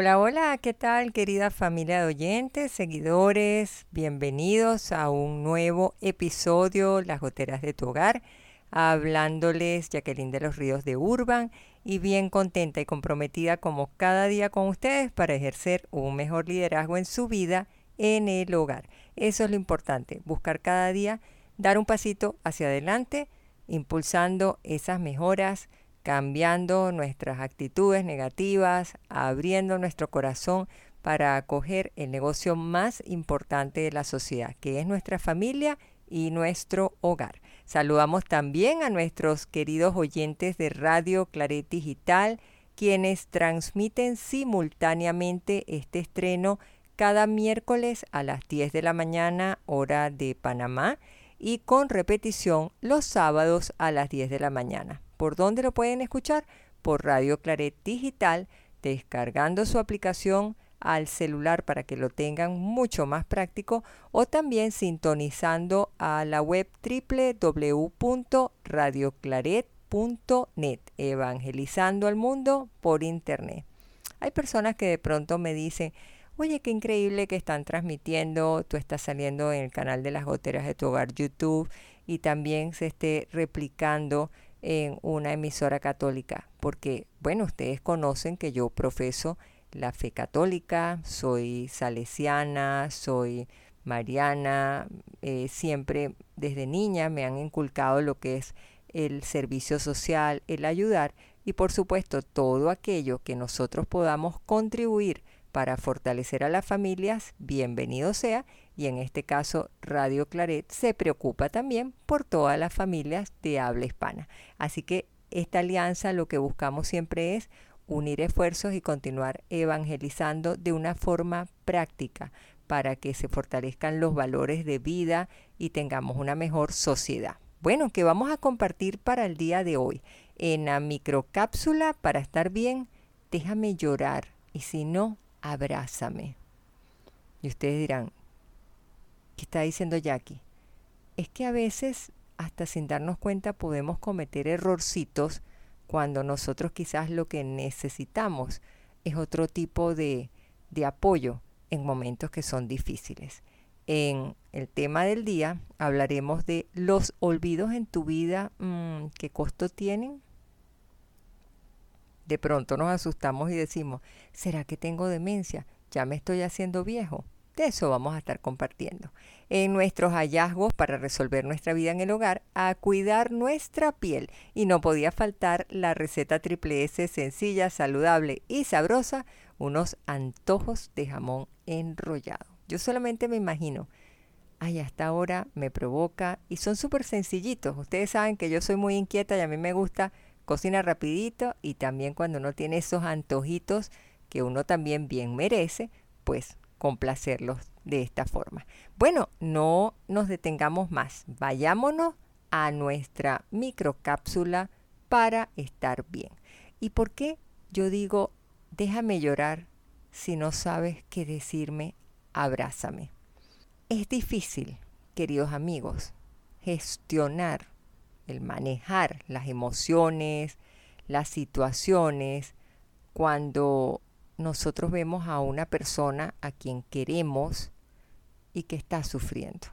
Hola, hola, ¿qué tal querida familia de oyentes, seguidores? Bienvenidos a un nuevo episodio Las Goteras de tu Hogar, hablándoles Jacqueline de los Ríos de Urban y bien contenta y comprometida como cada día con ustedes para ejercer un mejor liderazgo en su vida en el hogar. Eso es lo importante, buscar cada día dar un pasito hacia adelante, impulsando esas mejoras cambiando nuestras actitudes negativas, abriendo nuestro corazón para acoger el negocio más importante de la sociedad, que es nuestra familia y nuestro hogar. Saludamos también a nuestros queridos oyentes de Radio Claret Digital, quienes transmiten simultáneamente este estreno cada miércoles a las 10 de la mañana hora de Panamá y con repetición los sábados a las 10 de la mañana. ¿Por dónde lo pueden escuchar? Por Radio Claret Digital, descargando su aplicación al celular para que lo tengan mucho más práctico o también sintonizando a la web www.radioclaret.net, evangelizando al mundo por internet. Hay personas que de pronto me dicen, oye, qué increíble que están transmitiendo, tú estás saliendo en el canal de las goteras de tu hogar YouTube y también se esté replicando en una emisora católica, porque, bueno, ustedes conocen que yo profeso la fe católica, soy salesiana, soy mariana, eh, siempre desde niña me han inculcado lo que es el servicio social, el ayudar y por supuesto todo aquello que nosotros podamos contribuir para fortalecer a las familias, bienvenido sea, y en este caso Radio Claret se preocupa también por todas las familias de habla hispana. Así que esta alianza lo que buscamos siempre es unir esfuerzos y continuar evangelizando de una forma práctica para que se fortalezcan los valores de vida y tengamos una mejor sociedad. Bueno, que vamos a compartir para el día de hoy. En la microcápsula para estar bien, déjame llorar y si no, abrázame. Y ustedes dirán, ¿qué está diciendo Jackie? Es que a veces, hasta sin darnos cuenta, podemos cometer errorcitos cuando nosotros quizás lo que necesitamos es otro tipo de, de apoyo en momentos que son difíciles. En el tema del día hablaremos de los olvidos en tu vida, mm, ¿qué costo tienen? De pronto nos asustamos y decimos, ¿será que tengo demencia? ¿Ya me estoy haciendo viejo? De eso vamos a estar compartiendo. En nuestros hallazgos para resolver nuestra vida en el hogar, a cuidar nuestra piel. Y no podía faltar la receta triple S sencilla, saludable y sabrosa, unos antojos de jamón enrollado. Yo solamente me imagino, ay, hasta ahora me provoca y son súper sencillitos. Ustedes saben que yo soy muy inquieta y a mí me gusta cocina rapidito y también cuando uno tiene esos antojitos que uno también bien merece, pues complacerlos de esta forma. Bueno, no nos detengamos más, vayámonos a nuestra microcápsula para estar bien. ¿Y por qué yo digo, déjame llorar si no sabes qué decirme, abrázame? Es difícil, queridos amigos, gestionar el manejar las emociones, las situaciones, cuando nosotros vemos a una persona a quien queremos y que está sufriendo,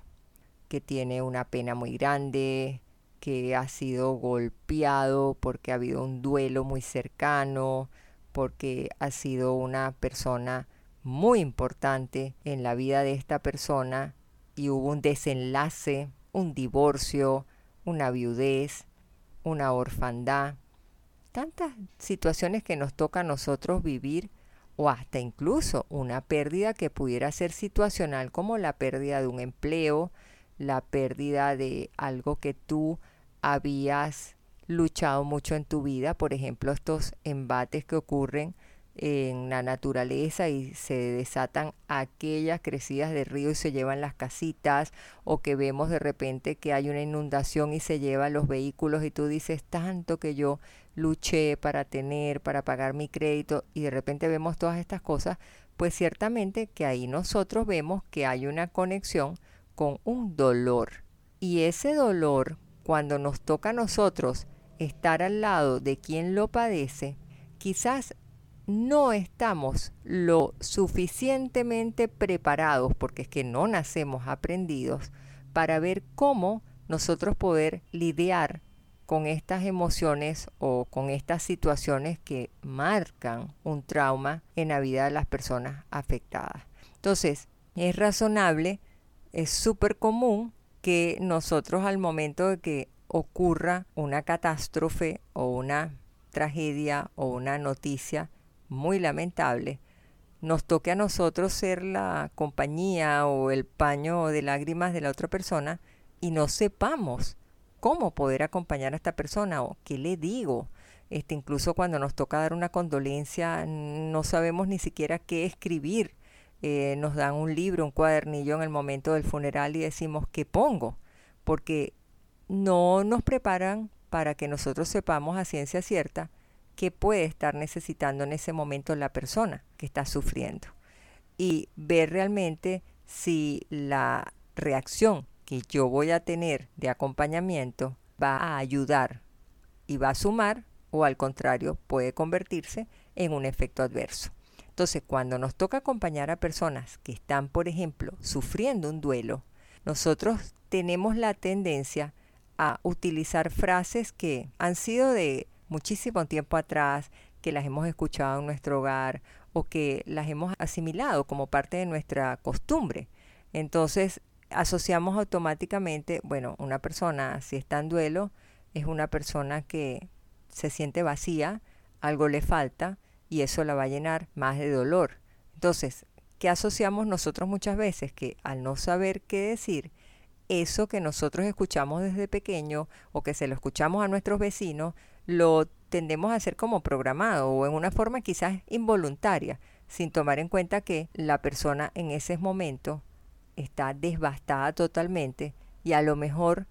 que tiene una pena muy grande, que ha sido golpeado porque ha habido un duelo muy cercano, porque ha sido una persona muy importante en la vida de esta persona y hubo un desenlace, un divorcio, una viudez, una orfandad, tantas situaciones que nos toca a nosotros vivir o hasta incluso una pérdida que pudiera ser situacional como la pérdida de un empleo, la pérdida de algo que tú habías luchado mucho en tu vida, por ejemplo, estos embates que ocurren en la naturaleza y se desatan aquellas crecidas de río y se llevan las casitas o que vemos de repente que hay una inundación y se llevan los vehículos y tú dices tanto que yo luché para tener, para pagar mi crédito y de repente vemos todas estas cosas, pues ciertamente que ahí nosotros vemos que hay una conexión con un dolor. Y ese dolor, cuando nos toca a nosotros estar al lado de quien lo padece, quizás no estamos lo suficientemente preparados, porque es que no nacemos aprendidos, para ver cómo nosotros poder lidiar con estas emociones o con estas situaciones que marcan un trauma en la vida de las personas afectadas. Entonces, es razonable, es súper común que nosotros al momento de que ocurra una catástrofe o una tragedia o una noticia muy lamentable, nos toque a nosotros ser la compañía o el paño de lágrimas de la otra persona y no sepamos cómo poder acompañar a esta persona o qué le digo. Este, incluso cuando nos toca dar una condolencia, no sabemos ni siquiera qué escribir. Eh, nos dan un libro, un cuadernillo en el momento del funeral y decimos qué pongo, porque no nos preparan para que nosotros sepamos a ciencia cierta qué puede estar necesitando en ese momento la persona que está sufriendo y ver realmente si la reacción que yo voy a tener de acompañamiento va a ayudar y va a sumar o al contrario puede convertirse en un efecto adverso. Entonces, cuando nos toca acompañar a personas que están, por ejemplo, sufriendo un duelo, nosotros tenemos la tendencia a utilizar frases que han sido de muchísimo tiempo atrás, que las hemos escuchado en nuestro hogar o que las hemos asimilado como parte de nuestra costumbre. Entonces, asociamos automáticamente, bueno, una persona si está en duelo es una persona que se siente vacía, algo le falta y eso la va a llenar más de dolor. Entonces, ¿qué asociamos nosotros muchas veces? Que al no saber qué decir, eso que nosotros escuchamos desde pequeño o que se lo escuchamos a nuestros vecinos, lo tendemos a hacer como programado o en una forma quizás involuntaria, sin tomar en cuenta que la persona en ese momento está devastada totalmente y a lo mejor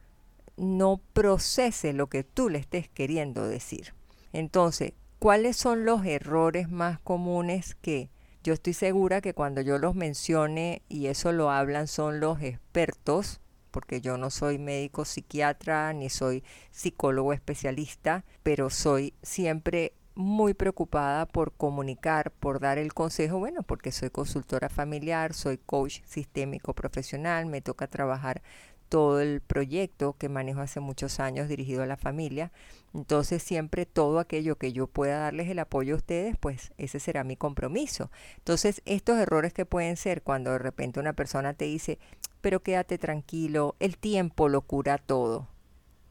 no procese lo que tú le estés queriendo decir. Entonces, ¿cuáles son los errores más comunes que yo estoy segura que cuando yo los mencione y eso lo hablan son los expertos porque yo no soy médico psiquiatra ni soy psicólogo especialista, pero soy siempre muy preocupada por comunicar, por dar el consejo, bueno, porque soy consultora familiar, soy coach sistémico profesional, me toca trabajar todo el proyecto que manejo hace muchos años dirigido a la familia. Entonces siempre todo aquello que yo pueda darles el apoyo a ustedes, pues ese será mi compromiso. Entonces estos errores que pueden ser cuando de repente una persona te dice, pero quédate tranquilo, el tiempo lo cura todo.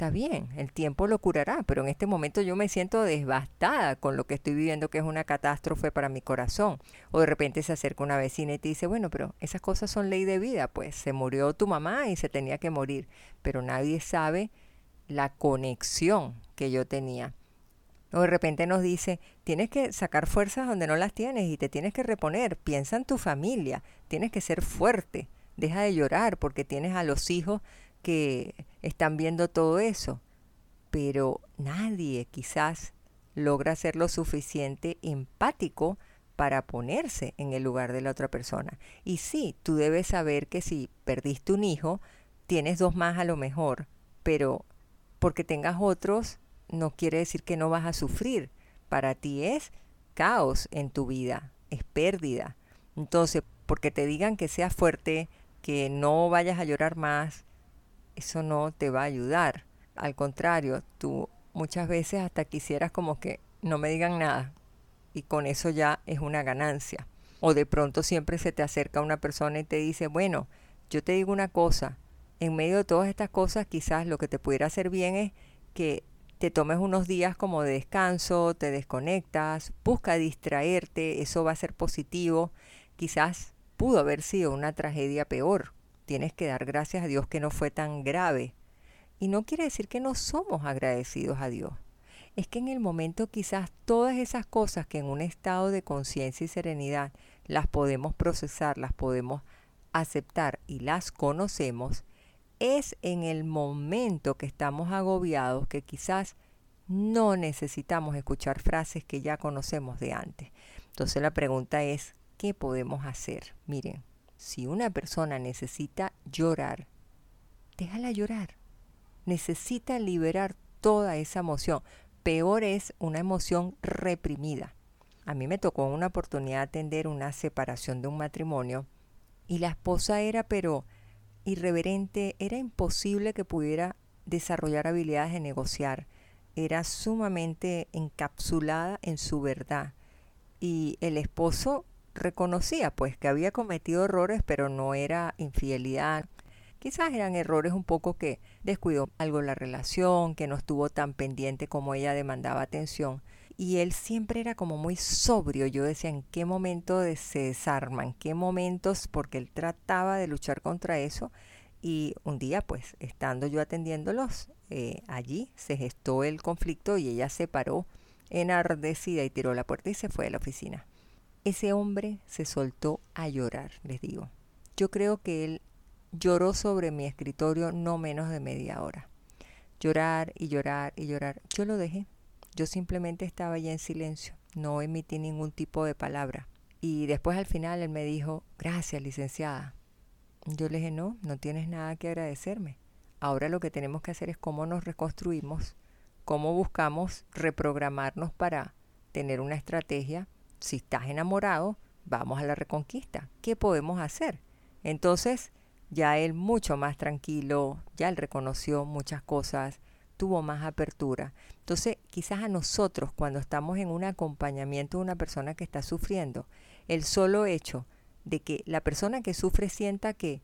Está bien, el tiempo lo curará, pero en este momento yo me siento devastada con lo que estoy viviendo, que es una catástrofe para mi corazón. O de repente se acerca una vecina y te dice, bueno, pero esas cosas son ley de vida, pues se murió tu mamá y se tenía que morir, pero nadie sabe la conexión que yo tenía. O de repente nos dice, tienes que sacar fuerzas donde no las tienes y te tienes que reponer, piensa en tu familia, tienes que ser fuerte deja de llorar porque tienes a los hijos que están viendo todo eso. Pero nadie quizás logra ser lo suficiente empático para ponerse en el lugar de la otra persona. Y sí, tú debes saber que si perdiste un hijo, tienes dos más a lo mejor, pero porque tengas otros no quiere decir que no vas a sufrir. Para ti es caos en tu vida, es pérdida. Entonces, porque te digan que seas fuerte, que no vayas a llorar más, eso no te va a ayudar. Al contrario, tú muchas veces hasta quisieras como que no me digan nada y con eso ya es una ganancia. O de pronto siempre se te acerca una persona y te dice, bueno, yo te digo una cosa, en medio de todas estas cosas quizás lo que te pudiera hacer bien es que te tomes unos días como de descanso, te desconectas, busca distraerte, eso va a ser positivo. Quizás pudo haber sido una tragedia peor. Tienes que dar gracias a Dios que no fue tan grave. Y no quiere decir que no somos agradecidos a Dios. es que en el momento quizás todas esas cosas que en un estado de conciencia y serenidad las podemos procesar, las podemos aceptar y las conocemos, es en el momento que estamos agobiados que quizás no necesitamos escuchar frases que ya conocemos de antes. Entonces la pregunta es, ¿qué podemos hacer? Miren, si una persona necesita llorar, déjala llorar. Necesita liberar toda esa emoción. Peor es una emoción reprimida. A mí me tocó una oportunidad atender una separación de un matrimonio y la esposa era pero irreverente, era imposible que pudiera desarrollar habilidades de negociar, era sumamente encapsulada en su verdad y el esposo reconocía pues que había cometido errores pero no era infidelidad. Quizás eran errores un poco que descuidó algo la relación, que no estuvo tan pendiente como ella demandaba atención y él siempre era como muy sobrio. Yo decía, ¿en qué momento se desarma? ¿En qué momentos? Porque él trataba de luchar contra eso. Y un día, pues, estando yo atendiéndolos, eh, allí se gestó el conflicto y ella se paró enardecida y tiró la puerta y se fue de la oficina. Ese hombre se soltó a llorar, les digo. Yo creo que él lloró sobre mi escritorio no menos de media hora. Llorar y llorar y llorar. Yo lo dejé. Yo simplemente estaba ya en silencio, no emití ningún tipo de palabra. Y después al final él me dijo, gracias licenciada. Yo le dije, no, no tienes nada que agradecerme. Ahora lo que tenemos que hacer es cómo nos reconstruimos, cómo buscamos reprogramarnos para tener una estrategia. Si estás enamorado, vamos a la reconquista. ¿Qué podemos hacer? Entonces, ya él mucho más tranquilo, ya él reconoció muchas cosas, tuvo más apertura. Entonces, quizás a nosotros, cuando estamos en un acompañamiento de una persona que está sufriendo, el solo hecho de que la persona que sufre sienta que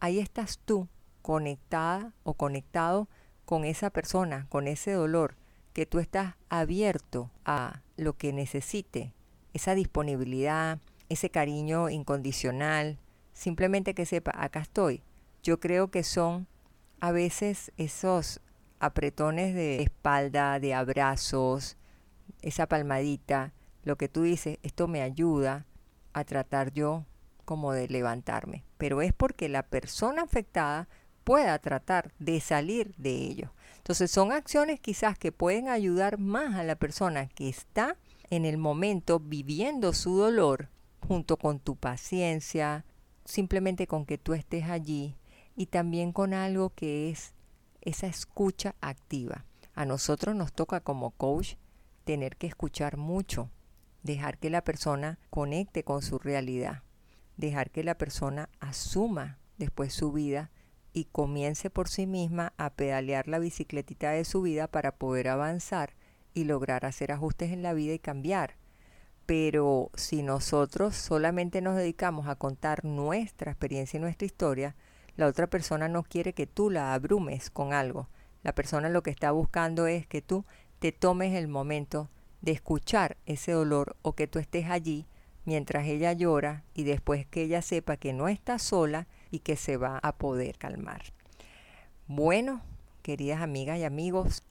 ahí estás tú, conectada o conectado con esa persona, con ese dolor, que tú estás abierto a lo que necesite, esa disponibilidad, ese cariño incondicional, simplemente que sepa, acá estoy. Yo creo que son a veces esos apretones de espalda, de abrazos, esa palmadita, lo que tú dices, esto me ayuda a tratar yo como de levantarme, pero es porque la persona afectada pueda tratar de salir de ello. Entonces son acciones quizás que pueden ayudar más a la persona que está en el momento viviendo su dolor junto con tu paciencia, simplemente con que tú estés allí y también con algo que es esa escucha activa. A nosotros nos toca como coach tener que escuchar mucho, dejar que la persona conecte con su realidad, dejar que la persona asuma después su vida y comience por sí misma a pedalear la bicicletita de su vida para poder avanzar y lograr hacer ajustes en la vida y cambiar. Pero si nosotros solamente nos dedicamos a contar nuestra experiencia y nuestra historia, la otra persona no quiere que tú la abrumes con algo. La persona lo que está buscando es que tú te tomes el momento de escuchar ese dolor o que tú estés allí mientras ella llora y después que ella sepa que no está sola y que se va a poder calmar. Bueno, queridas amigas y amigos,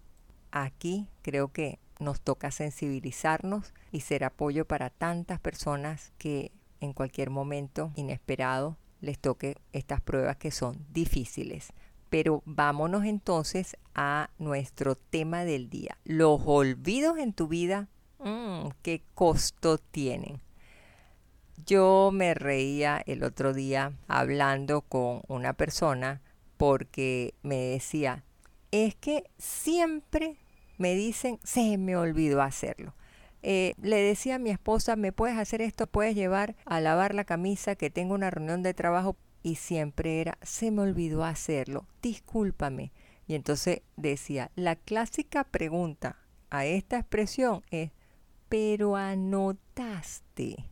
aquí creo que nos toca sensibilizarnos y ser apoyo para tantas personas que en cualquier momento inesperado les toque estas pruebas que son difíciles. Pero vámonos entonces a nuestro tema del día. Los olvidos en tu vida, mm, ¿qué costo tienen? Yo me reía el otro día hablando con una persona porque me decía, es que siempre me dicen, se me olvidó hacerlo. Eh, le decía a mi esposa, ¿me puedes hacer esto? ¿Puedes llevar a lavar la camisa que tengo una reunión de trabajo? Y siempre era, se me olvidó hacerlo, discúlpame. Y entonces decía, la clásica pregunta a esta expresión es, pero anotaste.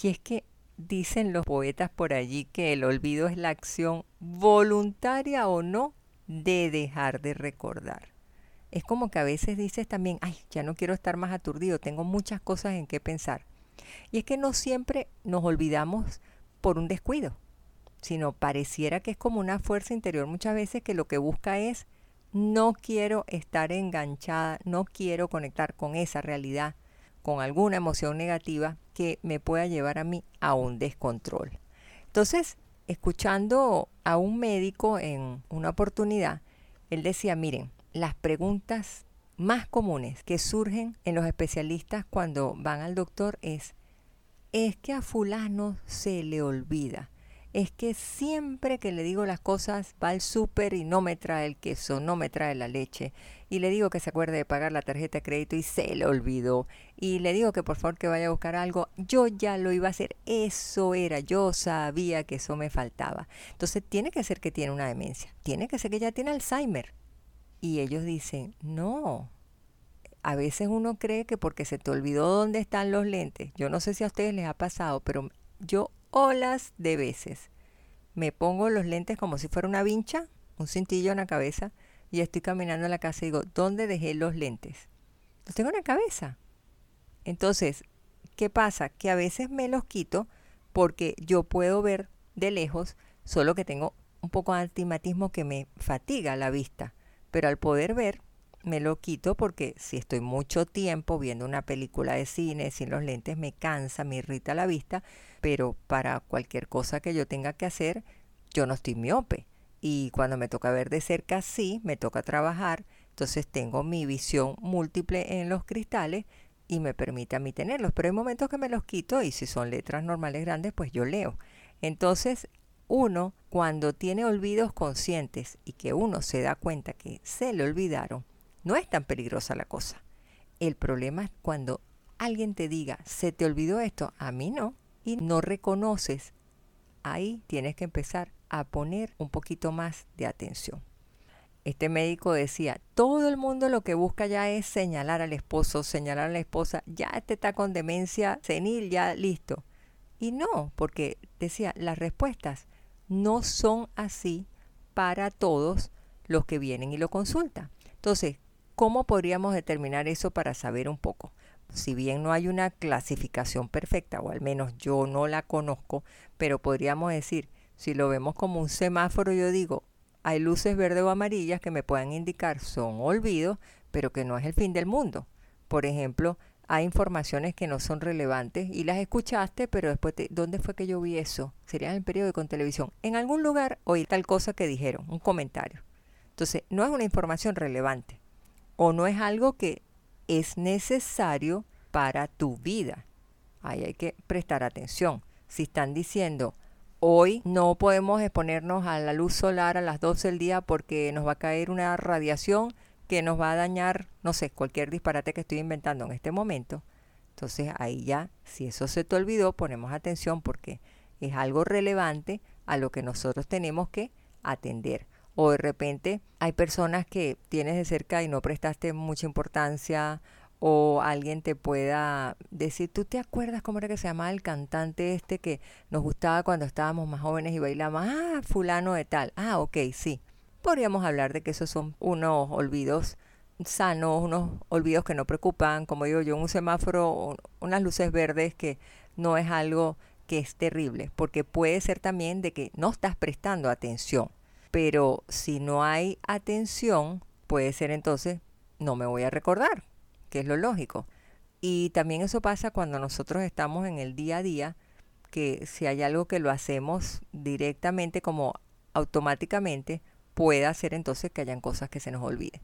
Y es que dicen los poetas por allí que el olvido es la acción voluntaria o no de dejar de recordar es como que a veces dices también, ay, ya no quiero estar más aturdido, tengo muchas cosas en qué pensar. Y es que no siempre nos olvidamos por un descuido, sino pareciera que es como una fuerza interior muchas veces que lo que busca es no quiero estar enganchada, no quiero conectar con esa realidad, con alguna emoción negativa que me pueda llevar a mí a un descontrol. Entonces, escuchando a un médico en una oportunidad, él decía, miren, las preguntas más comunes que surgen en los especialistas cuando van al doctor es, es que a fulano se le olvida es que siempre que le digo las cosas va al súper y no me trae el queso, no me trae la leche. Y le digo que se acuerde de pagar la tarjeta de crédito y se le olvidó. Y le digo que por favor que vaya a buscar algo. Yo ya lo iba a hacer. Eso era. Yo sabía que eso me faltaba. Entonces tiene que ser que tiene una demencia. Tiene que ser que ya tiene Alzheimer. Y ellos dicen, no. A veces uno cree que porque se te olvidó dónde están los lentes. Yo no sé si a ustedes les ha pasado, pero yo olas de veces. Me pongo los lentes como si fuera una vincha, un cintillo en la cabeza, y estoy caminando en la casa y digo, ¿dónde dejé los lentes? Los tengo en la cabeza. Entonces, ¿qué pasa? Que a veces me los quito porque yo puedo ver de lejos, solo que tengo un poco de antimatismo que me fatiga la vista. Pero al poder ver, me lo quito porque si estoy mucho tiempo viendo una película de cine sin los lentes me cansa, me irrita la vista, pero para cualquier cosa que yo tenga que hacer, yo no estoy miope. Y cuando me toca ver de cerca, sí, me toca trabajar, entonces tengo mi visión múltiple en los cristales y me permite a mí tenerlos. Pero hay momentos que me los quito y si son letras normales grandes, pues yo leo. Entonces, uno, cuando tiene olvidos conscientes y que uno se da cuenta que se le olvidaron, no es tan peligrosa la cosa. El problema es cuando alguien te diga, se te olvidó esto, a mí no, y no reconoces, ahí tienes que empezar a poner un poquito más de atención. Este médico decía, todo el mundo lo que busca ya es señalar al esposo, señalar a la esposa, ya este está con demencia senil, ya listo. Y no, porque decía, las respuestas no son así para todos los que vienen y lo consultan. Entonces, ¿Cómo podríamos determinar eso para saber un poco? Si bien no hay una clasificación perfecta, o al menos yo no la conozco, pero podríamos decir, si lo vemos como un semáforo, yo digo, hay luces verdes o amarillas que me puedan indicar son olvidos, pero que no es el fin del mundo. Por ejemplo, hay informaciones que no son relevantes y las escuchaste, pero después, ¿dónde fue que yo vi eso? Sería en el periódico, en televisión. En algún lugar oí tal cosa que dijeron, un comentario. Entonces, no es una información relevante o no es algo que es necesario para tu vida. Ahí hay que prestar atención. Si están diciendo, hoy no podemos exponernos a la luz solar a las 12 del día porque nos va a caer una radiación que nos va a dañar, no sé, cualquier disparate que estoy inventando en este momento. Entonces ahí ya, si eso se te olvidó, ponemos atención porque es algo relevante a lo que nosotros tenemos que atender o de repente hay personas que tienes de cerca y no prestaste mucha importancia o alguien te pueda decir, ¿tú te acuerdas cómo era que se llamaba el cantante este que nos gustaba cuando estábamos más jóvenes y bailábamos? Ah, fulano de tal. Ah, ok, sí. Podríamos hablar de que esos son unos olvidos sanos, unos olvidos que no preocupan, como digo yo, un semáforo, unas luces verdes que no es algo que es terrible, porque puede ser también de que no estás prestando atención pero si no hay atención, puede ser entonces, no me voy a recordar, que es lo lógico. Y también eso pasa cuando nosotros estamos en el día a día, que si hay algo que lo hacemos directamente como automáticamente, puede hacer entonces que hayan cosas que se nos olviden.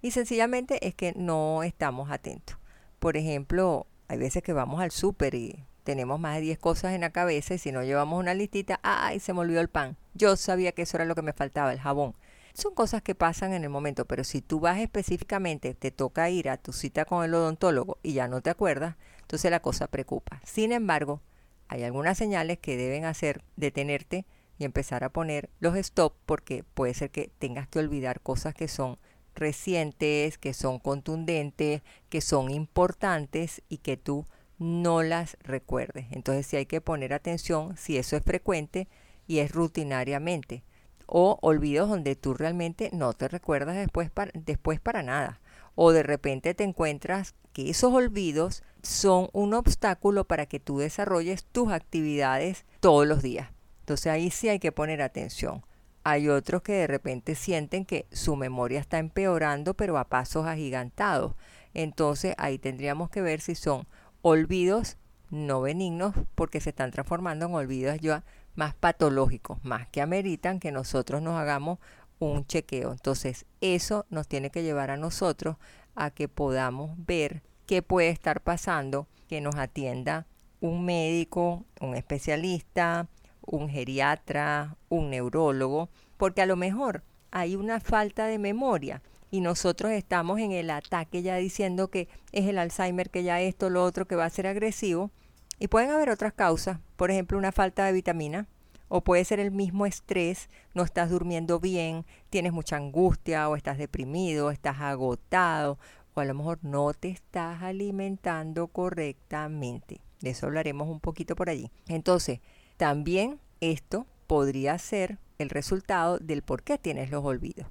Y sencillamente es que no estamos atentos. Por ejemplo, hay veces que vamos al súper y tenemos más de 10 cosas en la cabeza y si no llevamos una listita, ay, se me olvidó el pan. Yo sabía que eso era lo que me faltaba, el jabón. Son cosas que pasan en el momento, pero si tú vas específicamente, te toca ir a tu cita con el odontólogo y ya no te acuerdas, entonces la cosa preocupa. Sin embargo, hay algunas señales que deben hacer detenerte y empezar a poner los stop porque puede ser que tengas que olvidar cosas que son recientes, que son contundentes, que son importantes y que tú no las recuerdes. Entonces sí hay que poner atención si eso es frecuente y es rutinariamente. O olvidos donde tú realmente no te recuerdas después para, después para nada. O de repente te encuentras que esos olvidos son un obstáculo para que tú desarrolles tus actividades todos los días. Entonces ahí sí hay que poner atención. Hay otros que de repente sienten que su memoria está empeorando, pero a pasos agigantados. Entonces ahí tendríamos que ver si son olvidos no benignos porque se están transformando en olvidos ya más patológicos, más que ameritan que nosotros nos hagamos un chequeo. Entonces eso nos tiene que llevar a nosotros a que podamos ver qué puede estar pasando, que nos atienda un médico, un especialista, un geriatra, un neurólogo, porque a lo mejor hay una falta de memoria y nosotros estamos en el ataque ya diciendo que es el Alzheimer, que ya esto, lo otro, que va a ser agresivo. Y pueden haber otras causas, por ejemplo, una falta de vitamina, o puede ser el mismo estrés, no estás durmiendo bien, tienes mucha angustia, o estás deprimido, estás agotado, o a lo mejor no te estás alimentando correctamente. De eso hablaremos un poquito por allí. Entonces, también esto podría ser el resultado del por qué tienes los olvidos.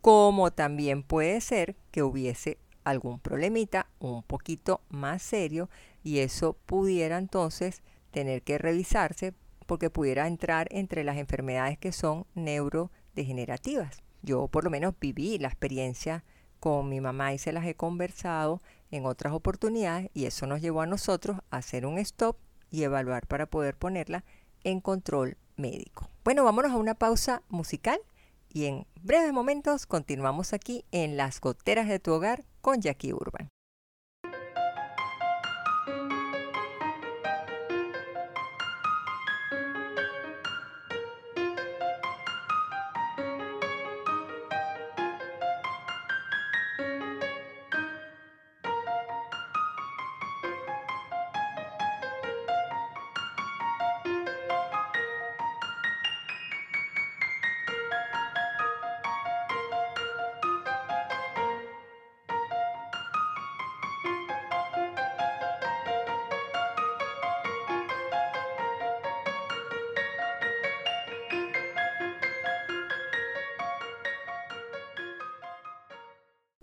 Como también puede ser que hubiese algún problemita un poquito más serio y eso pudiera entonces tener que revisarse porque pudiera entrar entre las enfermedades que son neurodegenerativas. Yo por lo menos viví la experiencia con mi mamá y se las he conversado en otras oportunidades y eso nos llevó a nosotros a hacer un stop y evaluar para poder ponerla en control médico. Bueno, vámonos a una pausa musical y en breves momentos continuamos aquí en Las Goteras de tu Hogar con Jackie Urban.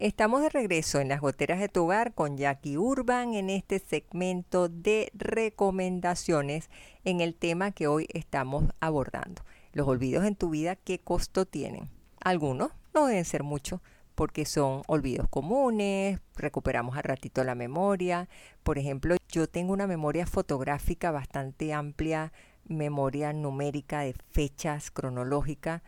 Estamos de regreso en las goteras de tu hogar con Jackie Urban en este segmento de recomendaciones en el tema que hoy estamos abordando. Los olvidos en tu vida, ¿qué costo tienen? Algunos no deben ser muchos porque son olvidos comunes, recuperamos al ratito la memoria. Por ejemplo, yo tengo una memoria fotográfica bastante amplia, memoria numérica de fechas cronológica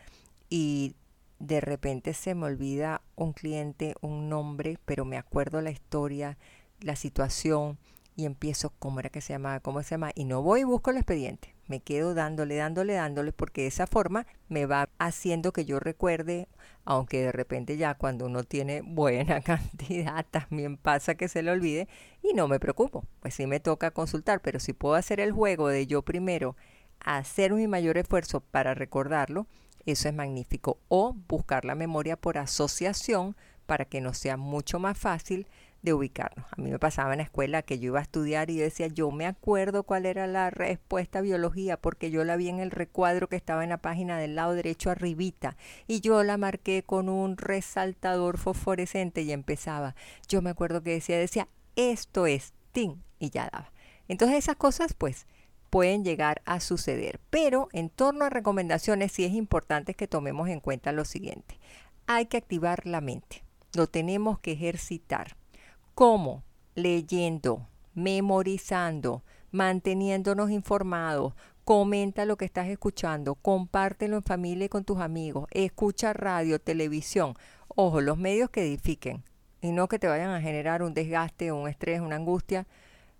y de repente se me olvida un cliente, un nombre, pero me acuerdo la historia, la situación y empiezo, ¿cómo era que se llamaba? ¿Cómo se llama? Y no voy y busco el expediente. Me quedo dándole, dándole, dándole, porque de esa forma me va haciendo que yo recuerde, aunque de repente ya cuando uno tiene buena cantidad, también pasa que se le olvide y no me preocupo. Pues sí me toca consultar, pero si puedo hacer el juego de yo primero hacer mi mayor esfuerzo para recordarlo, eso es magnífico. O buscar la memoria por asociación para que nos sea mucho más fácil de ubicarnos. A mí me pasaba en la escuela que yo iba a estudiar y decía, yo me acuerdo cuál era la respuesta a biología porque yo la vi en el recuadro que estaba en la página del lado derecho arribita y yo la marqué con un resaltador fosforescente y empezaba. Yo me acuerdo que decía, decía, esto es TIN y ya daba. Entonces esas cosas pues pueden llegar a suceder. Pero en torno a recomendaciones sí es importante que tomemos en cuenta lo siguiente. Hay que activar la mente. Lo tenemos que ejercitar. ¿Cómo? Leyendo, memorizando, manteniéndonos informados. Comenta lo que estás escuchando, compártelo en familia y con tus amigos, escucha radio, televisión. Ojo, los medios que edifiquen y no que te vayan a generar un desgaste, un estrés, una angustia.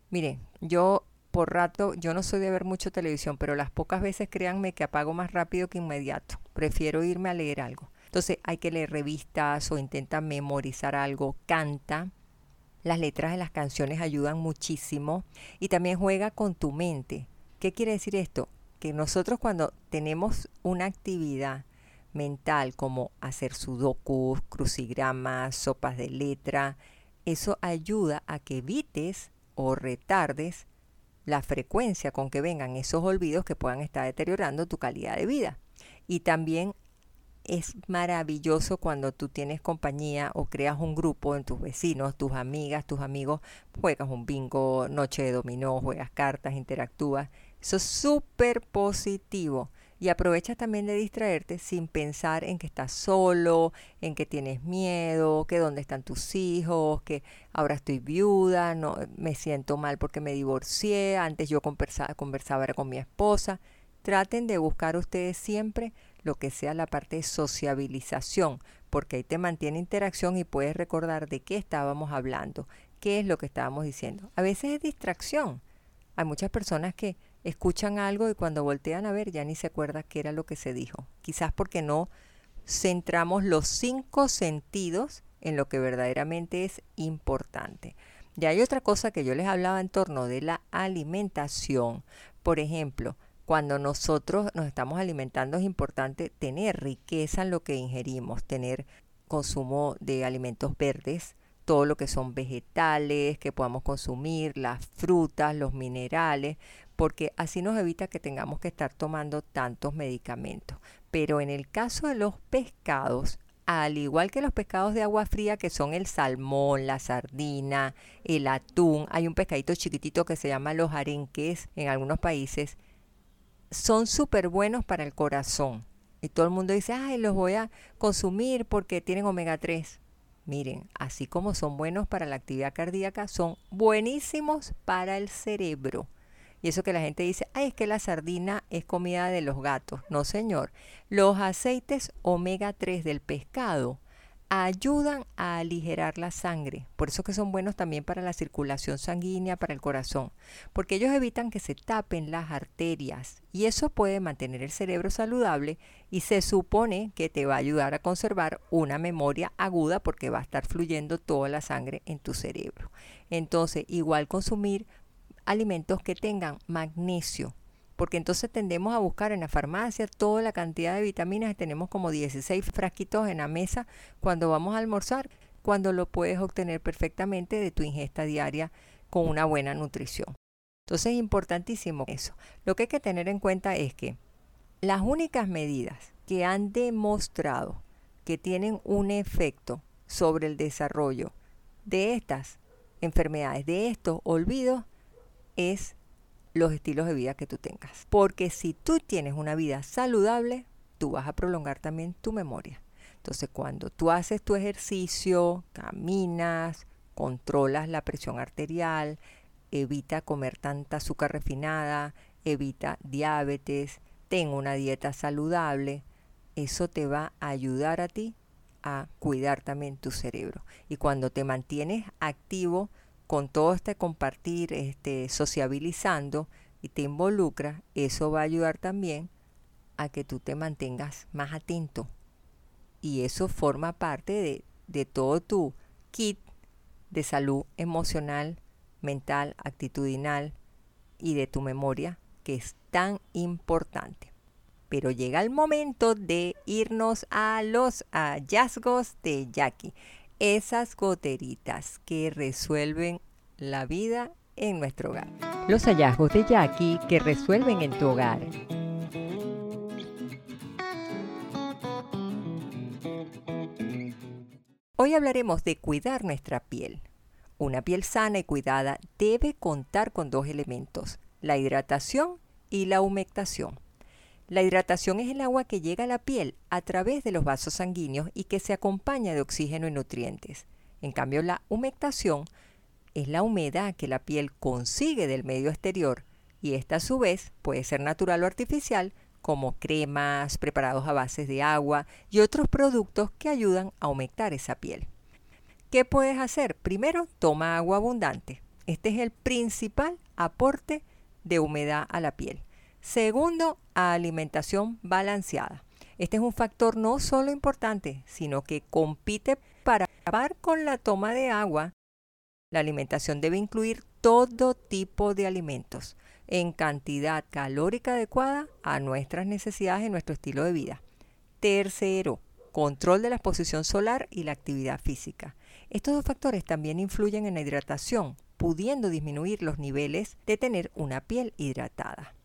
Miren, yo por rato, yo no soy de ver mucho televisión, pero las pocas veces créanme que apago más rápido que inmediato. Prefiero irme a leer algo. Entonces hay que leer revistas o intenta memorizar algo, canta. Las letras de las canciones ayudan muchísimo y también juega con tu mente. ¿Qué quiere decir esto? Que nosotros cuando tenemos una actividad mental como hacer sudokus, crucigramas, sopas de letra, eso ayuda a que evites o retardes la frecuencia con que vengan esos olvidos que puedan estar deteriorando tu calidad de vida. Y también es maravilloso cuando tú tienes compañía o creas un grupo en tus vecinos, tus amigas, tus amigos, juegas un bingo, noche de dominó, juegas cartas, interactúas. Eso es súper positivo. Y aprovechas también de distraerte sin pensar en que estás solo, en que tienes miedo, que dónde están tus hijos, que ahora estoy viuda, no me siento mal porque me divorcié, antes yo conversaba, conversaba con mi esposa. Traten de buscar ustedes siempre lo que sea la parte de sociabilización, porque ahí te mantiene interacción y puedes recordar de qué estábamos hablando, qué es lo que estábamos diciendo. A veces es distracción. Hay muchas personas que escuchan algo y cuando voltean a ver ya ni se acuerda qué era lo que se dijo. Quizás porque no centramos los cinco sentidos en lo que verdaderamente es importante. Y hay otra cosa que yo les hablaba en torno de la alimentación. Por ejemplo, cuando nosotros nos estamos alimentando es importante tener riqueza en lo que ingerimos, tener consumo de alimentos verdes, todo lo que son vegetales que podamos consumir, las frutas, los minerales, porque así nos evita que tengamos que estar tomando tantos medicamentos. Pero en el caso de los pescados, al igual que los pescados de agua fría, que son el salmón, la sardina, el atún, hay un pescadito chiquitito que se llama los arenques en algunos países, son súper buenos para el corazón. Y todo el mundo dice, ay, los voy a consumir porque tienen omega 3. Miren, así como son buenos para la actividad cardíaca, son buenísimos para el cerebro. Y eso que la gente dice, ay, es que la sardina es comida de los gatos. No, señor. Los aceites omega 3 del pescado ayudan a aligerar la sangre. Por eso que son buenos también para la circulación sanguínea, para el corazón, porque ellos evitan que se tapen las arterias y eso puede mantener el cerebro saludable y se supone que te va a ayudar a conservar una memoria aguda porque va a estar fluyendo toda la sangre en tu cerebro. Entonces, igual consumir alimentos que tengan magnesio porque entonces tendemos a buscar en la farmacia toda la cantidad de vitaminas, tenemos como 16 frasquitos en la mesa cuando vamos a almorzar, cuando lo puedes obtener perfectamente de tu ingesta diaria con una buena nutrición. Entonces es importantísimo eso. Lo que hay que tener en cuenta es que las únicas medidas que han demostrado que tienen un efecto sobre el desarrollo de estas enfermedades, de estos olvidos, es los estilos de vida que tú tengas. Porque si tú tienes una vida saludable, tú vas a prolongar también tu memoria. Entonces, cuando tú haces tu ejercicio, caminas, controlas la presión arterial, evita comer tanta azúcar refinada, evita diabetes, ten una dieta saludable, eso te va a ayudar a ti a cuidar también tu cerebro. Y cuando te mantienes activo, con todo este compartir, este, sociabilizando y te involucra, eso va a ayudar también a que tú te mantengas más atento. Y eso forma parte de, de todo tu kit de salud emocional, mental, actitudinal y de tu memoria, que es tan importante. Pero llega el momento de irnos a los hallazgos de Jackie esas goteritas que resuelven la vida en nuestro hogar. Los hallazgos de Jackie que resuelven en tu hogar. Hoy hablaremos de cuidar nuestra piel. Una piel sana y cuidada debe contar con dos elementos, la hidratación y la humectación. La hidratación es el agua que llega a la piel a través de los vasos sanguíneos y que se acompaña de oxígeno y nutrientes. En cambio, la humectación es la humedad que la piel consigue del medio exterior y esta a su vez puede ser natural o artificial como cremas, preparados a bases de agua y otros productos que ayudan a humectar esa piel. ¿Qué puedes hacer? Primero, toma agua abundante. Este es el principal aporte de humedad a la piel. Segundo, alimentación balanceada. Este es un factor no solo importante, sino que compite para acabar con la toma de agua. La alimentación debe incluir todo tipo de alimentos en cantidad calórica adecuada a nuestras necesidades y nuestro estilo de vida. Tercero, control de la exposición solar y la actividad física. Estos dos factores también influyen en la hidratación, pudiendo disminuir los niveles de tener una piel hidratada.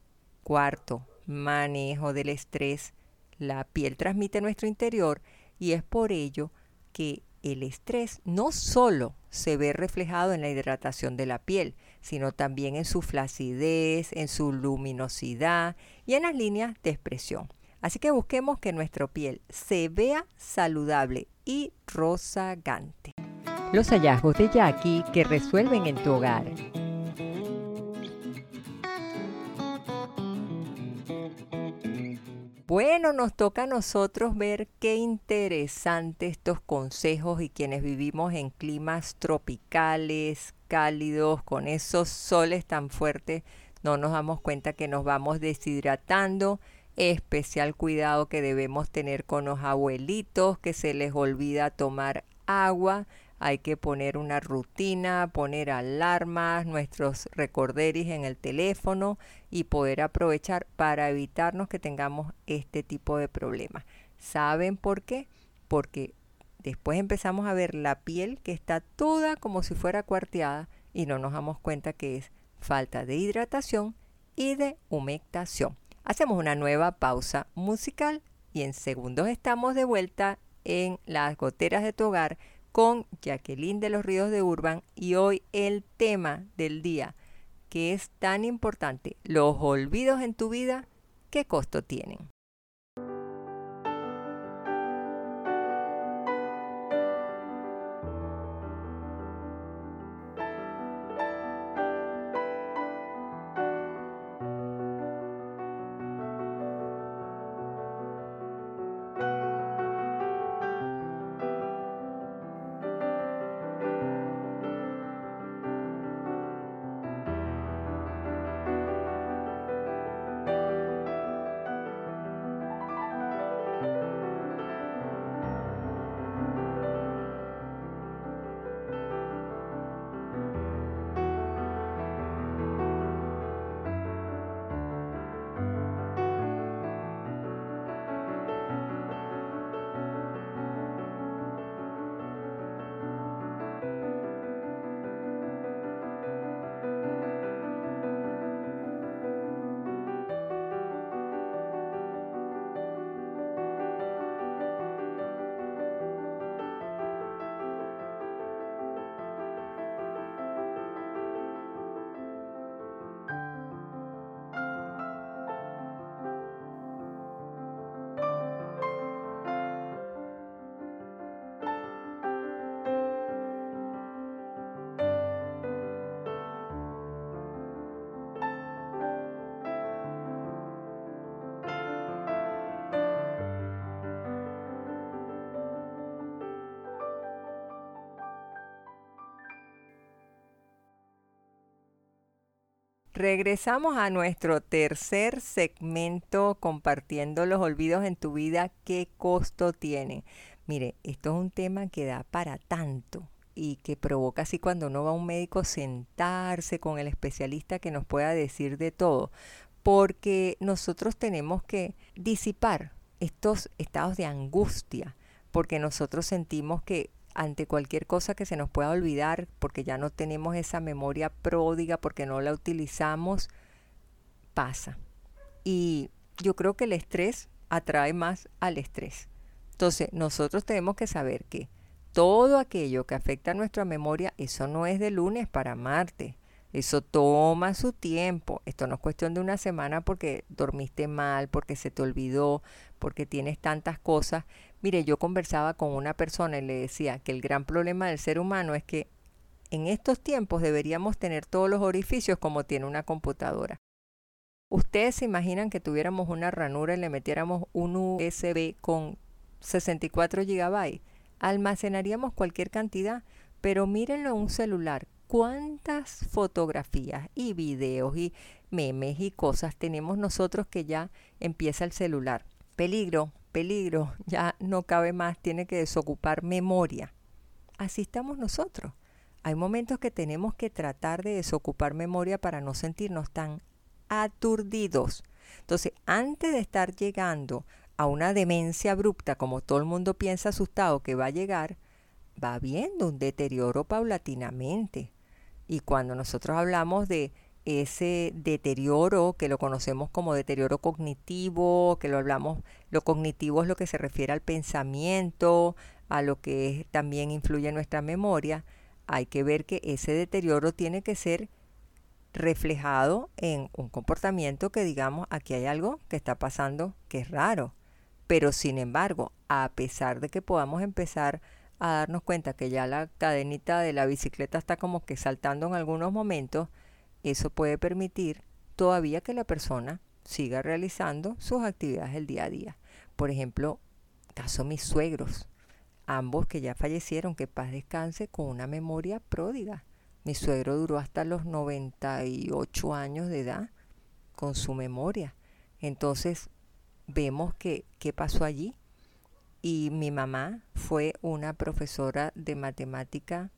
Cuarto, manejo del estrés. La piel transmite nuestro interior y es por ello que el estrés no solo se ve reflejado en la hidratación de la piel, sino también en su flacidez, en su luminosidad y en las líneas de expresión. Así que busquemos que nuestra piel se vea saludable y rozagante. Los hallazgos de Jackie que resuelven en tu hogar. Bueno, nos toca a nosotros ver qué interesante estos consejos y quienes vivimos en climas tropicales, cálidos, con esos soles tan fuertes, no nos damos cuenta que nos vamos deshidratando. Especial cuidado que debemos tener con los abuelitos que se les olvida tomar agua hay que poner una rutina, poner alarmas, nuestros recorderis en el teléfono y poder aprovechar para evitarnos que tengamos este tipo de problemas. ¿Saben por qué? Porque después empezamos a ver la piel que está toda como si fuera cuarteada y no nos damos cuenta que es falta de hidratación y de humectación. Hacemos una nueva pausa musical y en segundos estamos de vuelta en las goteras de tu hogar con Jacqueline de los Ríos de Urban y hoy el tema del día que es tan importante, los olvidos en tu vida, ¿qué costo tienen? Regresamos a nuestro tercer segmento compartiendo los olvidos en tu vida, qué costo tiene. Mire, esto es un tema que da para tanto y que provoca así cuando uno va a un médico sentarse con el especialista que nos pueda decir de todo, porque nosotros tenemos que disipar estos estados de angustia, porque nosotros sentimos que ante cualquier cosa que se nos pueda olvidar, porque ya no tenemos esa memoria pródiga, porque no la utilizamos, pasa. Y yo creo que el estrés atrae más al estrés. Entonces, nosotros tenemos que saber que todo aquello que afecta a nuestra memoria, eso no es de lunes para martes. Eso toma su tiempo. Esto no es cuestión de una semana porque dormiste mal, porque se te olvidó, porque tienes tantas cosas. Mire, yo conversaba con una persona y le decía que el gran problema del ser humano es que en estos tiempos deberíamos tener todos los orificios como tiene una computadora. Ustedes se imaginan que tuviéramos una ranura y le metiéramos un USB con 64 GB. Almacenaríamos cualquier cantidad, pero mírenlo en un celular cuántas fotografías y videos y memes y cosas tenemos nosotros que ya empieza el celular. Peligro, peligro, ya no cabe más, tiene que desocupar memoria. Así estamos nosotros. Hay momentos que tenemos que tratar de desocupar memoria para no sentirnos tan aturdidos. Entonces, antes de estar llegando a una demencia abrupta, como todo el mundo piensa asustado que va a llegar, va viendo un deterioro paulatinamente. Y cuando nosotros hablamos de ese deterioro que lo conocemos como deterioro cognitivo, que lo hablamos, lo cognitivo es lo que se refiere al pensamiento, a lo que también influye en nuestra memoria, hay que ver que ese deterioro tiene que ser reflejado en un comportamiento que digamos aquí hay algo que está pasando que es raro. Pero sin embargo, a pesar de que podamos empezar a darnos cuenta que ya la cadenita de la bicicleta está como que saltando en algunos momentos, eso puede permitir todavía que la persona siga realizando sus actividades del día a día. Por ejemplo, caso mis suegros, ambos que ya fallecieron, que paz descanse, con una memoria pródiga. Mi suegro duró hasta los 98 años de edad con su memoria. Entonces, vemos que qué pasó allí. Y mi mamá fue una profesora de matemática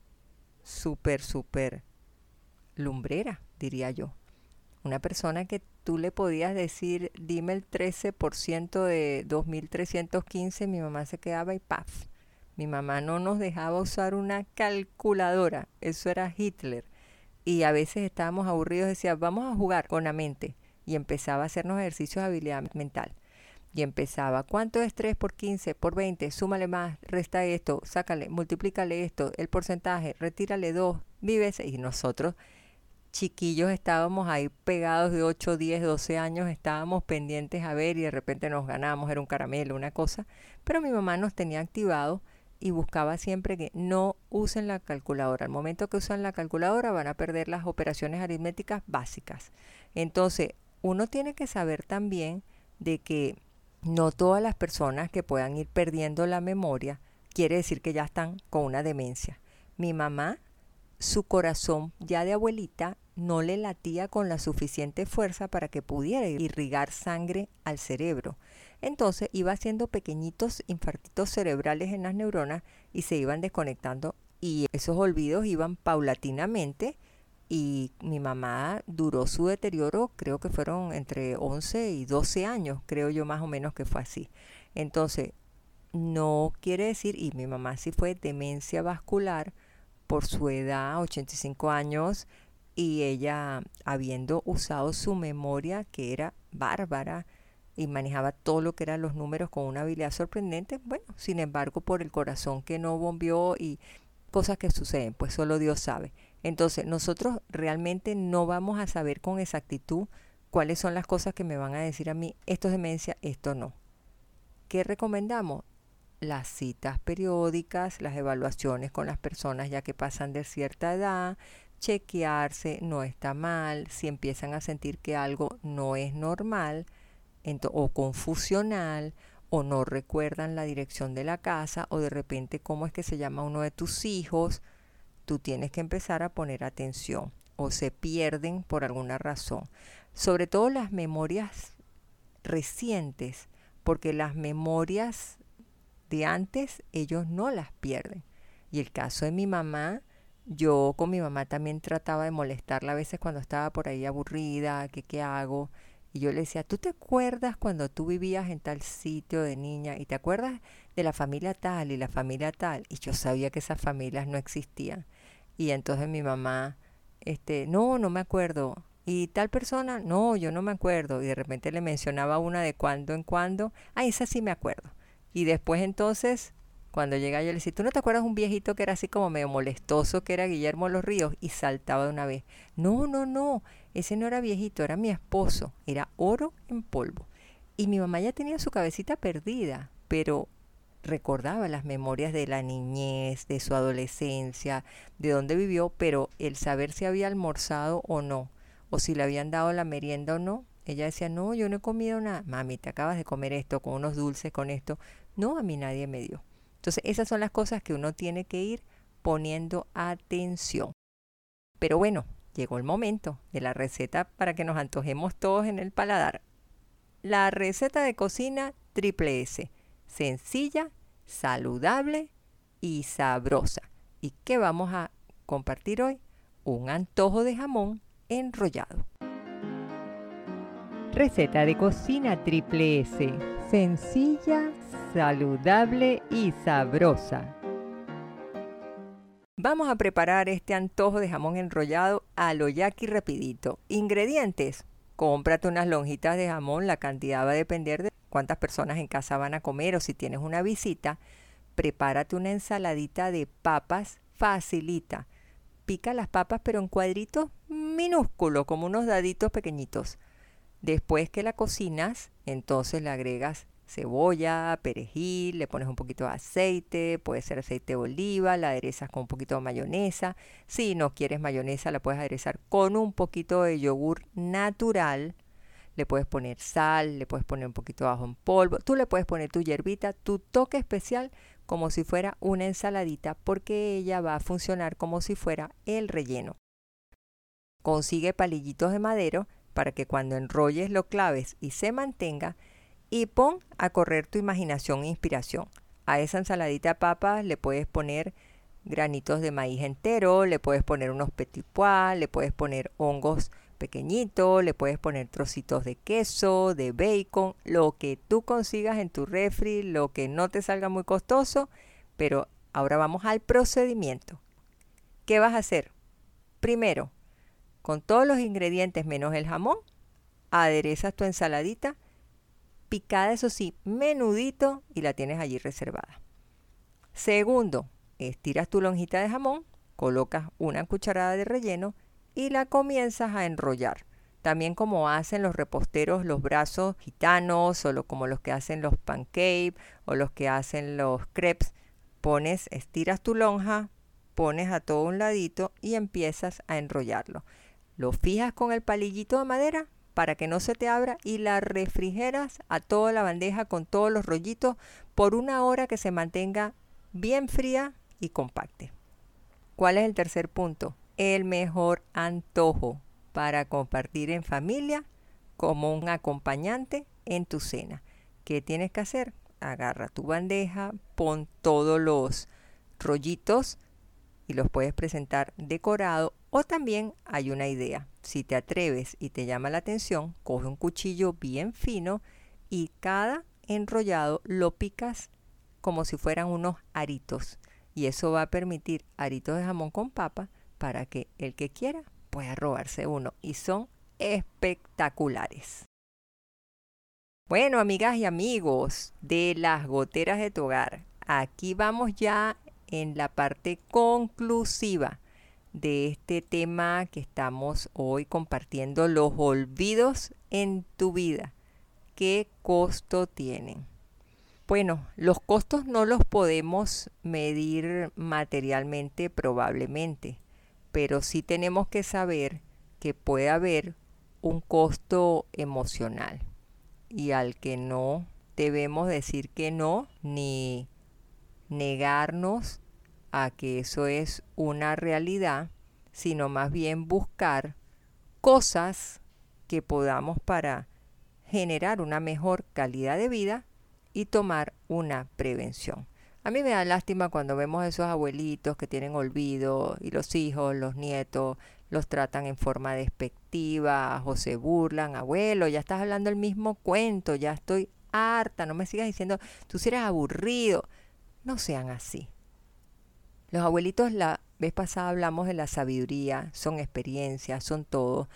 súper, súper lumbrera, diría yo. Una persona que tú le podías decir, dime el 13% de 2315, mi mamá se quedaba y paf. Mi mamá no nos dejaba usar una calculadora, eso era Hitler. Y a veces estábamos aburridos, decía, vamos a jugar con la mente. Y empezaba a hacernos ejercicios de habilidad mental. Y empezaba, ¿cuánto es 3 por 15 por 20? Súmale más, resta esto, sácale, multiplícale esto, el porcentaje, retírale 2, vives. Y nosotros chiquillos estábamos ahí pegados de 8, 10, 12 años, estábamos pendientes a ver y de repente nos ganamos, era un caramelo, una cosa, pero mi mamá nos tenía activado y buscaba siempre que no usen la calculadora. Al momento que usan la calculadora van a perder las operaciones aritméticas básicas. Entonces, uno tiene que saber también de que no todas las personas que puedan ir perdiendo la memoria quiere decir que ya están con una demencia. Mi mamá, su corazón ya de abuelita no le latía con la suficiente fuerza para que pudiera irrigar sangre al cerebro. Entonces iba haciendo pequeñitos infartitos cerebrales en las neuronas y se iban desconectando y esos olvidos iban paulatinamente y mi mamá duró su deterioro, creo que fueron entre 11 y 12 años, creo yo más o menos que fue así. Entonces, no quiere decir, y mi mamá sí fue demencia vascular por su edad, 85 años, y ella habiendo usado su memoria que era bárbara y manejaba todo lo que eran los números con una habilidad sorprendente, bueno, sin embargo por el corazón que no bombeó y cosas que suceden, pues solo Dios sabe. Entonces nosotros realmente no vamos a saber con exactitud cuáles son las cosas que me van a decir a mí, esto es demencia, esto no. ¿Qué recomendamos? Las citas periódicas, las evaluaciones con las personas ya que pasan de cierta edad, chequearse, no está mal, si empiezan a sentir que algo no es normal o confusional o no recuerdan la dirección de la casa o de repente cómo es que se llama uno de tus hijos, tú tienes que empezar a poner atención o se pierden por alguna razón. Sobre todo las memorias recientes, porque las memorias de antes ellos no las pierden. Y el caso de mi mamá, yo con mi mamá también trataba de molestarla a veces cuando estaba por ahí aburrida, que qué hago. Y yo le decía, ¿tú te acuerdas cuando tú vivías en tal sitio de niña? ¿Y te acuerdas de la familia tal y la familia tal? Y yo sabía que esas familias no existían. Y entonces mi mamá, este, no, no me acuerdo. Y tal persona, no, yo no me acuerdo. Y de repente le mencionaba una de cuando en cuando, ah, esa sí me acuerdo. Y después entonces cuando llega yo le decía, ¿tú no te acuerdas un viejito que era así como medio molestoso, que era Guillermo Los Ríos? Y saltaba de una vez. No, no, no, ese no era viejito, era mi esposo, era oro en polvo. Y mi mamá ya tenía su cabecita perdida, pero recordaba las memorias de la niñez, de su adolescencia, de dónde vivió, pero el saber si había almorzado o no, o si le habían dado la merienda o no, ella decía, no, yo no he comido nada. Mami, te acabas de comer esto, con unos dulces, con esto. No, a mí nadie me dio. Entonces, esas son las cosas que uno tiene que ir poniendo atención. Pero bueno, llegó el momento de la receta para que nos antojemos todos en el paladar. La receta de cocina triple S, sencilla, saludable y sabrosa. ¿Y qué vamos a compartir hoy? Un antojo de jamón enrollado. Receta de cocina triple S, sencilla, saludable y sabrosa. Vamos a preparar este antojo de jamón enrollado a lo yaqui rapidito. Ingredientes. Cómprate unas lonjitas de jamón, la cantidad va a depender de cuántas personas en casa van a comer o si tienes una visita. prepárate una ensaladita de papas facilita. Pica las papas pero en cuadritos minúsculos, como unos daditos pequeñitos. Después que la cocinas, entonces le agregas cebolla, perejil, le pones un poquito de aceite, puede ser aceite de oliva, la aderezas con un poquito de mayonesa. Si no quieres mayonesa, la puedes aderezar con un poquito de yogur natural. Le puedes poner sal, le puedes poner un poquito de ajo en polvo. Tú le puedes poner tu hierbita, tu toque especial, como si fuera una ensaladita, porque ella va a funcionar como si fuera el relleno. Consigue palillitos de madero para que cuando enrolles lo claves y se mantenga y pon a correr tu imaginación e inspiración. A esa ensaladita de papas le puedes poner granitos de maíz entero, le puedes poner unos petit pois, le puedes poner hongos pequeñitos, le puedes poner trocitos de queso, de bacon, lo que tú consigas en tu refri, lo que no te salga muy costoso, pero ahora vamos al procedimiento. ¿Qué vas a hacer? Primero, con todos los ingredientes menos el jamón, aderezas tu ensaladita picada, eso sí, menudito y la tienes allí reservada. Segundo, estiras tu lonjita de jamón, colocas una cucharada de relleno y la comienzas a enrollar. También como hacen los reposteros los brazos gitanos o como los que hacen los pancakes o los que hacen los crepes, pones, estiras tu lonja, pones a todo un ladito y empiezas a enrollarlo. Lo fijas con el palillito de madera para que no se te abra y la refrigeras a toda la bandeja con todos los rollitos por una hora que se mantenga bien fría y compacte. ¿Cuál es el tercer punto? El mejor antojo para compartir en familia como un acompañante en tu cena. ¿Qué tienes que hacer? Agarra tu bandeja, pon todos los rollitos y los puedes presentar decorado o también hay una idea. Si te atreves y te llama la atención, coge un cuchillo bien fino y cada enrollado lo picas como si fueran unos aritos. Y eso va a permitir aritos de jamón con papa para que el que quiera pueda robarse uno. Y son espectaculares. Bueno, amigas y amigos de las goteras de tu hogar, aquí vamos ya en la parte conclusiva de este tema que estamos hoy compartiendo, los olvidos en tu vida. ¿Qué costo tienen? Bueno, los costos no los podemos medir materialmente probablemente, pero sí tenemos que saber que puede haber un costo emocional y al que no debemos decir que no ni negarnos a que eso es una realidad, sino más bien buscar cosas que podamos para generar una mejor calidad de vida y tomar una prevención. A mí me da lástima cuando vemos a esos abuelitos que tienen olvido y los hijos, los nietos, los tratan en forma despectiva o se burlan. Abuelo, ya estás hablando el mismo cuento, ya estoy harta, no me sigas diciendo, tú si eres aburrido. No sean así. Los abuelitos la vez pasada hablamos de la sabiduría, son experiencias, son todo.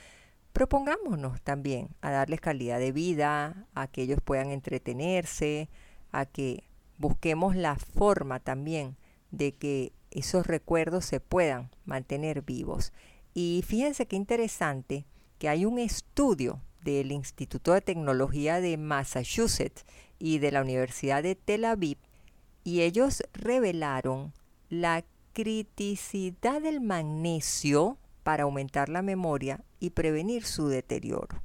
Propongámonos también a darles calidad de vida, a que ellos puedan entretenerse, a que busquemos la forma también de que esos recuerdos se puedan mantener vivos. Y fíjense qué interesante que hay un estudio del Instituto de Tecnología de Massachusetts y de la Universidad de Tel Aviv y ellos revelaron la criticidad del magnesio para aumentar la memoria y prevenir su deterioro.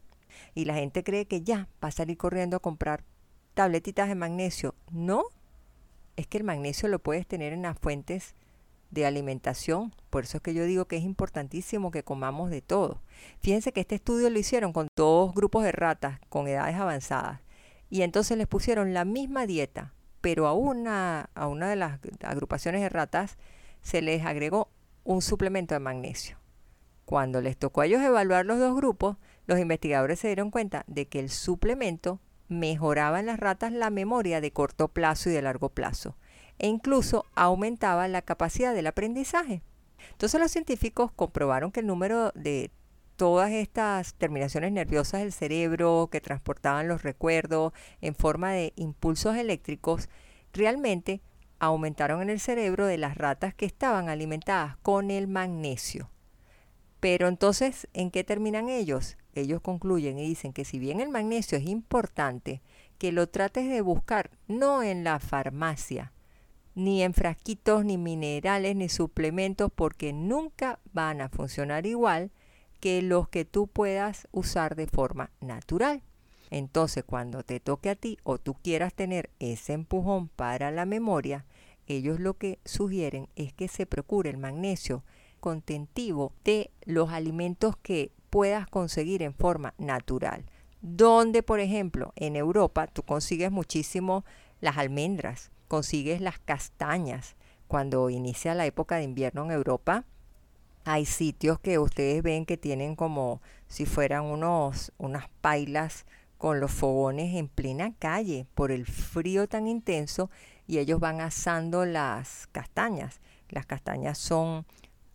Y la gente cree que ya va a salir corriendo a comprar tabletitas de magnesio. No, es que el magnesio lo puedes tener en las fuentes de alimentación. Por eso es que yo digo que es importantísimo que comamos de todo. Fíjense que este estudio lo hicieron con dos grupos de ratas con edades avanzadas. Y entonces les pusieron la misma dieta, pero a una, a una de las agrupaciones de ratas se les agregó un suplemento de magnesio. Cuando les tocó a ellos evaluar los dos grupos, los investigadores se dieron cuenta de que el suplemento mejoraba en las ratas la memoria de corto plazo y de largo plazo e incluso aumentaba la capacidad del aprendizaje. Entonces los científicos comprobaron que el número de todas estas terminaciones nerviosas del cerebro que transportaban los recuerdos en forma de impulsos eléctricos realmente aumentaron en el cerebro de las ratas que estaban alimentadas con el magnesio. Pero entonces, ¿en qué terminan ellos? Ellos concluyen y dicen que si bien el magnesio es importante, que lo trates de buscar no en la farmacia, ni en frasquitos, ni minerales, ni suplementos, porque nunca van a funcionar igual que los que tú puedas usar de forma natural. Entonces, cuando te toque a ti o tú quieras tener ese empujón para la memoria, ellos lo que sugieren es que se procure el magnesio contentivo de los alimentos que puedas conseguir en forma natural. Donde, por ejemplo, en Europa tú consigues muchísimo las almendras, consigues las castañas. Cuando inicia la época de invierno en Europa, hay sitios que ustedes ven que tienen como si fueran unos, unas pailas con los fogones en plena calle por el frío tan intenso y ellos van asando las castañas. Las castañas son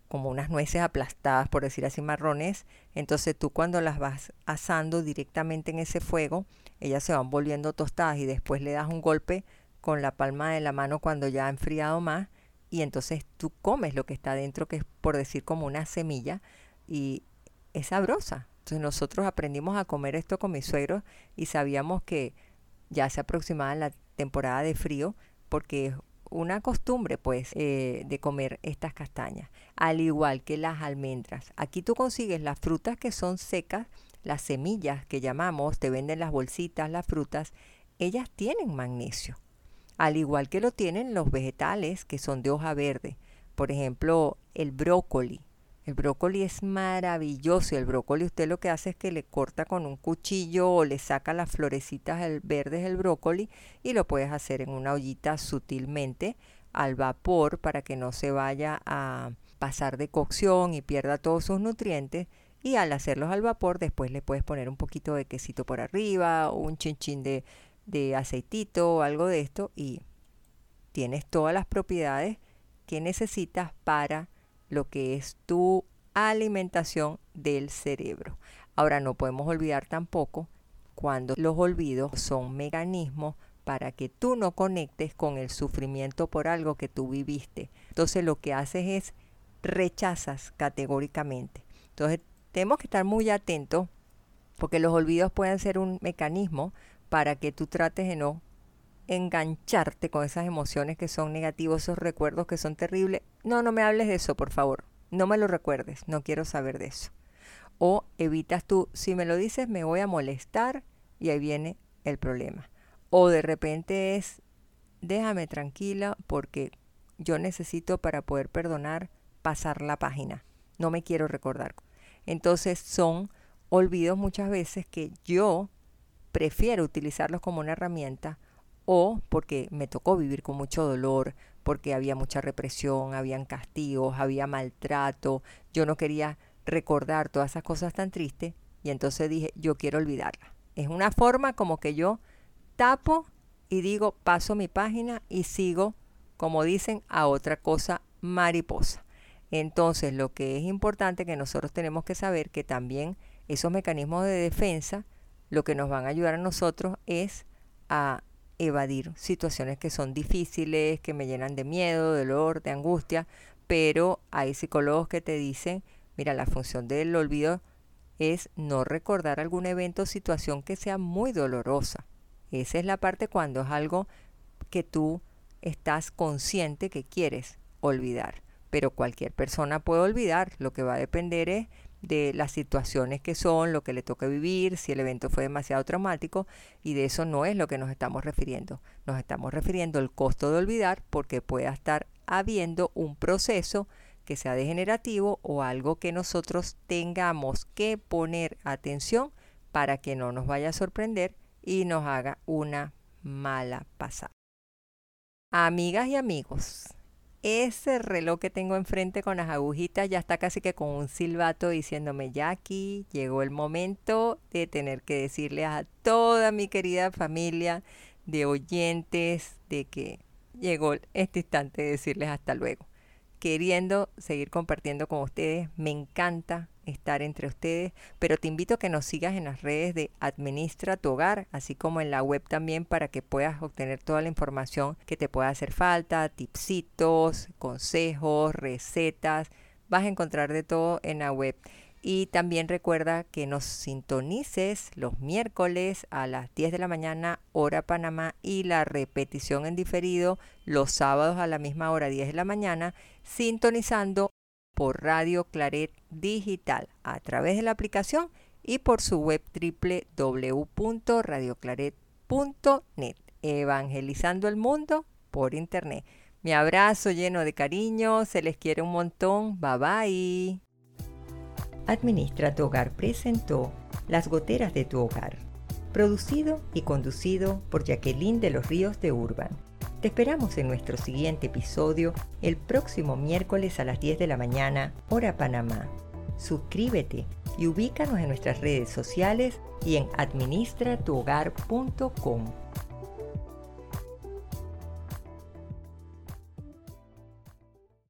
como unas nueces aplastadas, por decir así, marrones. Entonces tú cuando las vas asando directamente en ese fuego, ellas se van volviendo tostadas y después le das un golpe con la palma de la mano cuando ya ha enfriado más y entonces tú comes lo que está dentro, que es por decir como una semilla, y es sabrosa. Entonces nosotros aprendimos a comer esto con mis suegros y sabíamos que ya se aproximaba la temporada de frío porque es una costumbre pues eh, de comer estas castañas, al igual que las almendras. Aquí tú consigues las frutas que son secas, las semillas que llamamos, te venden las bolsitas, las frutas, ellas tienen magnesio al igual que lo tienen los vegetales que son de hoja verde. Por ejemplo, el brócoli. El brócoli es maravilloso. El brócoli usted lo que hace es que le corta con un cuchillo o le saca las florecitas verdes del brócoli y lo puedes hacer en una ollita sutilmente al vapor para que no se vaya a pasar de cocción y pierda todos sus nutrientes. Y al hacerlos al vapor después le puedes poner un poquito de quesito por arriba un chinchín de de aceitito o algo de esto y tienes todas las propiedades que necesitas para lo que es tu alimentación del cerebro. Ahora no podemos olvidar tampoco cuando los olvidos son mecanismos para que tú no conectes con el sufrimiento por algo que tú viviste. Entonces lo que haces es rechazas categóricamente. Entonces tenemos que estar muy atentos porque los olvidos pueden ser un mecanismo para que tú trates de no engancharte con esas emociones que son negativas, esos recuerdos que son terribles. No, no me hables de eso, por favor. No me lo recuerdes, no quiero saber de eso. O evitas tú, si me lo dices me voy a molestar y ahí viene el problema. O de repente es, déjame tranquila porque yo necesito para poder perdonar pasar la página. No me quiero recordar. Entonces son olvidos muchas veces que yo prefiero utilizarlos como una herramienta o porque me tocó vivir con mucho dolor, porque había mucha represión, habían castigos, había maltrato, yo no quería recordar todas esas cosas tan tristes y entonces dije, yo quiero olvidarla. Es una forma como que yo tapo y digo, paso mi página y sigo, como dicen, a otra cosa mariposa. Entonces, lo que es importante que nosotros tenemos que saber que también esos mecanismos de defensa lo que nos van a ayudar a nosotros es a evadir situaciones que son difíciles, que me llenan de miedo, dolor, de angustia, pero hay psicólogos que te dicen, mira, la función del olvido es no recordar algún evento o situación que sea muy dolorosa. Esa es la parte cuando es algo que tú estás consciente que quieres olvidar. Pero cualquier persona puede olvidar. Lo que va a depender es de las situaciones que son, lo que le toca vivir, si el evento fue demasiado traumático, y de eso no es lo que nos estamos refiriendo. Nos estamos refiriendo al costo de olvidar porque pueda estar habiendo un proceso que sea degenerativo o algo que nosotros tengamos que poner atención para que no nos vaya a sorprender y nos haga una mala pasada. Amigas y amigos, ese reloj que tengo enfrente con las agujitas ya está casi que con un silbato diciéndome, aquí llegó el momento de tener que decirle a toda mi querida familia de oyentes de que llegó este instante de decirles hasta luego. Queriendo seguir compartiendo con ustedes, me encanta estar entre ustedes, pero te invito a que nos sigas en las redes de Administra tu Hogar, así como en la web también para que puedas obtener toda la información que te pueda hacer falta, tipsitos, consejos, recetas. Vas a encontrar de todo en la web. Y también recuerda que nos sintonices los miércoles a las 10 de la mañana, hora Panamá, y la repetición en diferido los sábados a la misma hora, 10 de la mañana, sintonizando por Radio Claret Digital a través de la aplicación y por su web www.radioclaret.net, evangelizando el mundo por internet. Mi abrazo lleno de cariño, se les quiere un montón, bye bye. Administra tu hogar presentó Las goteras de tu hogar, producido y conducido por Jacqueline de los Ríos de Urban. Te esperamos en nuestro siguiente episodio el próximo miércoles a las 10 de la mañana, hora Panamá. Suscríbete y ubícanos en nuestras redes sociales y en administratuhogar.com.